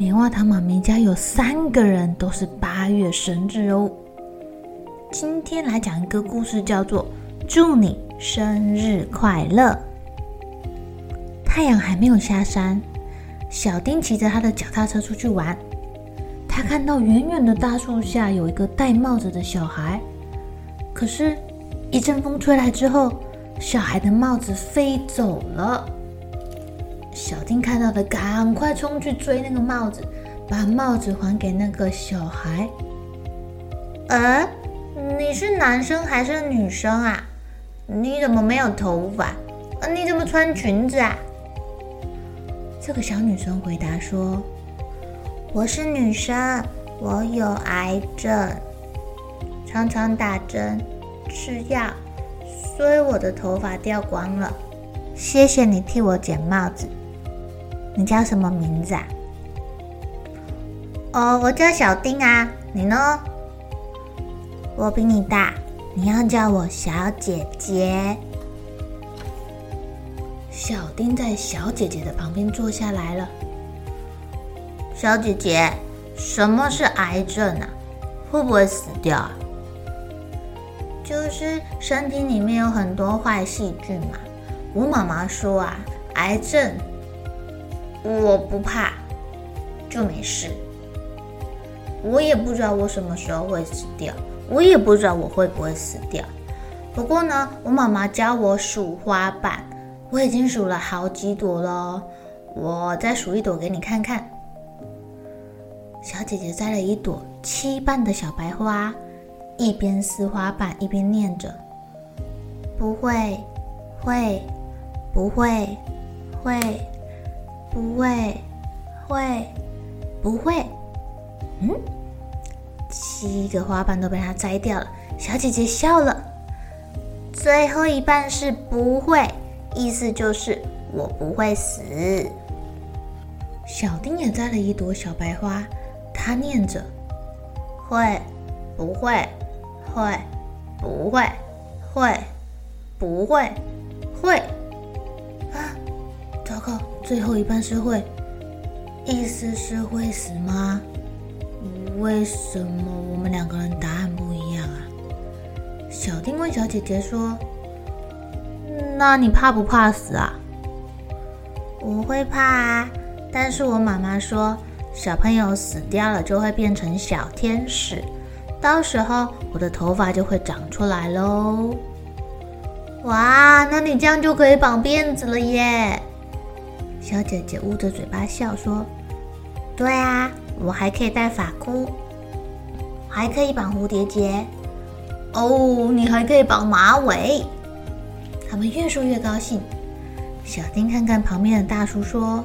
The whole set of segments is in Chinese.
棉花糖妈咪家有三个人都是八月生日哦。今天来讲一个故事，叫做《祝你生日快乐》。太阳还没有下山，小丁骑着他的脚踏车出去玩。他看到远远的大树下有一个戴帽子的小孩，可是。一阵风吹来之后，小孩的帽子飞走了。小丁看到的，赶快冲去追那个帽子，把帽子还给那个小孩。呃，你是男生还是女生啊？你怎么没有头发？你怎么穿裙子啊？这个小女生回答说：“我是女生，我有癌症，常常打针。”吃药，所以我的头发掉光了。谢谢你替我捡帽子。你叫什么名字啊？哦，我叫小丁啊。你呢？我比你大，你要叫我小姐姐。小丁在小姐姐的旁边坐下来了。小姐姐，什么是癌症啊？会不会死掉啊？就是身体里面有很多坏细菌嘛。我妈妈说啊，癌症我不怕，就没事。我也不知道我什么时候会死掉，我也不知道我会不会死掉。不过呢，我妈妈教我数花瓣，我已经数了好几朵了。我再数一朵给你看看。小姐姐摘了一朵七瓣的小白花。一边撕花瓣一边念着：“不会，会，不会，会，不会，会，不会。”嗯，七个花瓣都被他摘掉了。小姐姐笑了。最后一半是不会，意思就是我不会死。小丁也摘了一朵小白花，他念着：“会，不会。”会，不会，会，不会，会！最后一半是会，意思是会死吗？为什么我们两个人答案不一样啊？小丁问小姐姐说：“那你怕不怕死啊？”我会怕啊，但是我妈妈说，小朋友死掉了就会变成小天使。到时候我的头发就会长出来喽！哇，那你这样就可以绑辫子了耶！小姐姐捂着嘴巴笑说：“对啊，我还可以戴发箍，还可以绑蝴蝶结，哦，你还可以绑马尾。”他们越说越高兴。小丁看看旁边的大叔说：“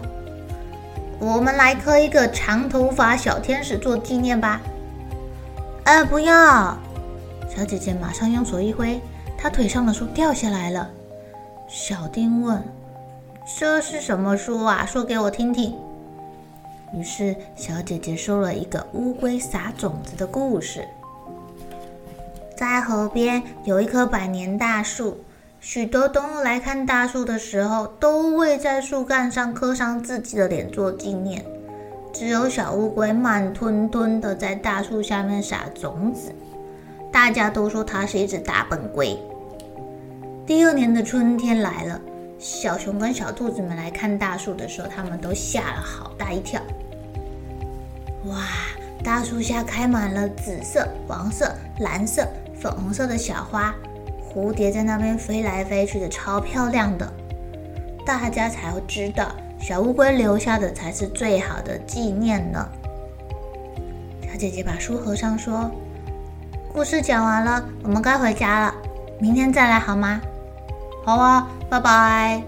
我们来刻一个长头发小天使做纪念吧。”哎，不要！小姐姐马上用手一挥，她腿上的书掉下来了。小丁问：“这是什么书啊？说给我听听。”于是小姐姐说了一个乌龟撒种子的故事。在河边有一棵百年大树，许多动物来看大树的时候，都会在树干上刻上自己的脸做纪念。只有小乌龟慢吞吞地在大树下面撒种子，大家都说它是一只大笨龟。第二年的春天来了，小熊跟小兔子们来看大树的时候，他们都吓了好大一跳。哇，大树下开满了紫色、黄色、蓝色、粉红色的小花，蝴蝶在那边飞来飞去的，超漂亮的。大家才会知道，小乌龟留下的才是最好的纪念呢。小姐姐把书合上，说：“故事讲完了，我们该回家了，明天再来好吗？”“好啊，拜拜。”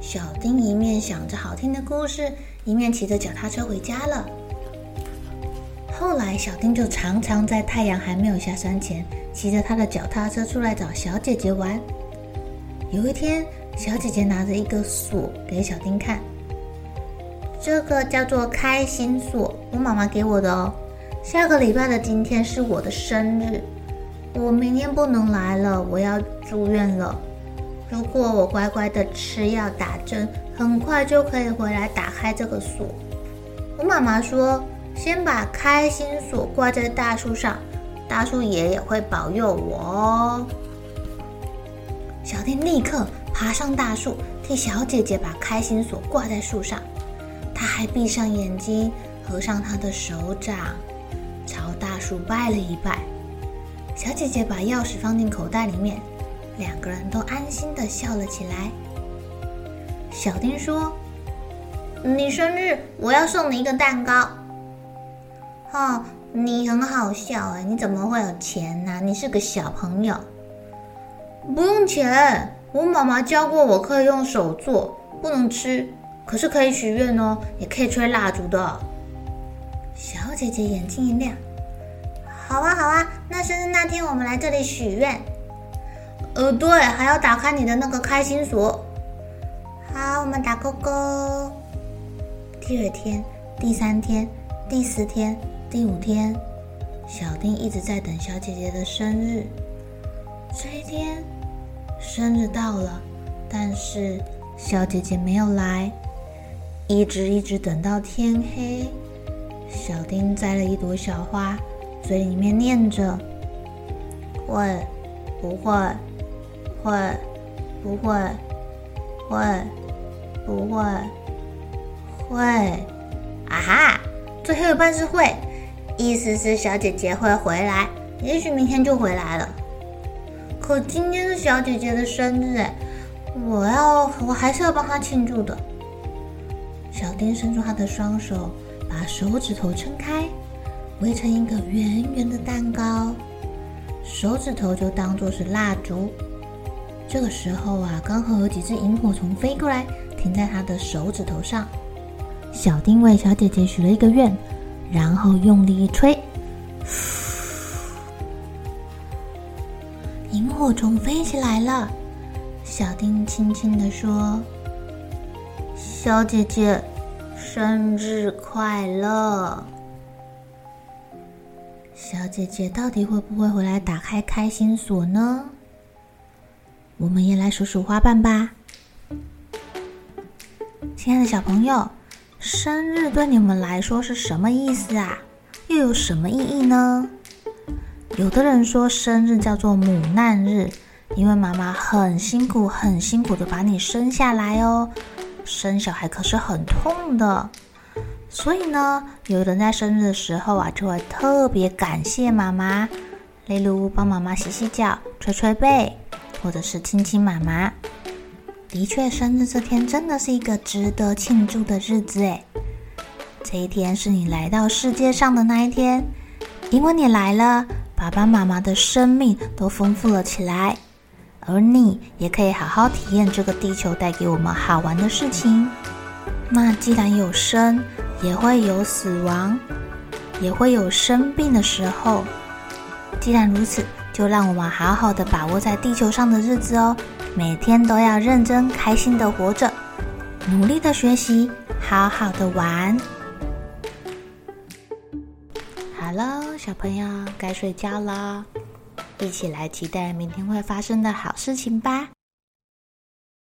小丁一面想着好听的故事，一面骑着脚踏车回家了。后来，小丁就常常在太阳还没有下山前，骑着他的脚踏车出来找小姐姐玩。有一天，小姐姐拿着一个锁给小丁看，这个叫做开心锁，我妈妈给我的哦。下个礼拜的今天是我的生日，我明天不能来了，我要住院了。如果我乖乖的吃药打针，很快就可以回来打开这个锁。我妈妈说，先把开心锁挂在大树上，大树爷爷会保佑我哦。小丁立刻。爬上大树，替小姐姐把开心锁挂在树上。他还闭上眼睛，合上他的手掌，朝大树拜了一拜。小姐姐把钥匙放进口袋里面，两个人都安心地笑了起来。小丁说：“你生日，我要送你一个蛋糕。”哦，你很好笑哎，你怎么会有钱呢？你是个小朋友，不用钱。我妈妈教过我，可以用手做，不能吃，可是可以许愿哦，也可以吹蜡烛的。小姐姐眼睛一亮，好啊好啊，那生日那天我们来这里许愿。呃，对，还要打开你的那个开心锁。好，我们打勾勾。第二天、第三天、第四天、第五天，小丁一直在等小姐姐的生日。这一天。生日到了，但是小姐姐没有来，一直一直等到天黑。小丁摘了一朵小花，嘴里面念着：“会，不会，会，不会，会，不会，会。”啊哈，最后一半是会，意思是小姐姐会回来，也许明天就回来了。可今天是小姐姐的生日，我要，我还是要帮她庆祝的。小丁伸出他的双手，把手指头撑开，围成一个圆圆的蛋糕，手指头就当做是蜡烛。这个时候啊，刚好有几只萤火虫飞过来，停在他的手指头上。小丁为小姐姐许了一个愿，然后用力一吹。萤火虫飞起来了，小丁轻轻地说：“小姐姐，生日快乐！”小姐姐到底会不会回来打开开心锁呢？我们也来数数花瓣吧。亲爱的小朋友，生日对你们来说是什么意思啊？又有什么意义呢？有的人说生日叫做母难日，因为妈妈很辛苦、很辛苦的把你生下来哦。生小孩可是很痛的，所以呢，有人在生日的时候啊，就会特别感谢妈妈，例如帮妈妈洗洗脚、捶捶背，或者是亲亲妈妈。的确，生日这天真的是一个值得庆祝的日子诶。这一天是你来到世界上的那一天，因为你来了。爸爸妈妈的生命都丰富了起来，而你也可以好好体验这个地球带给我们好玩的事情。那既然有生，也会有死亡，也会有生病的时候。既然如此，就让我们好好的把握在地球上的日子哦，每天都要认真开心的活着，努力的学习，好好的玩。好了，小朋友该睡觉了，一起来期待明天会发生的好事情吧。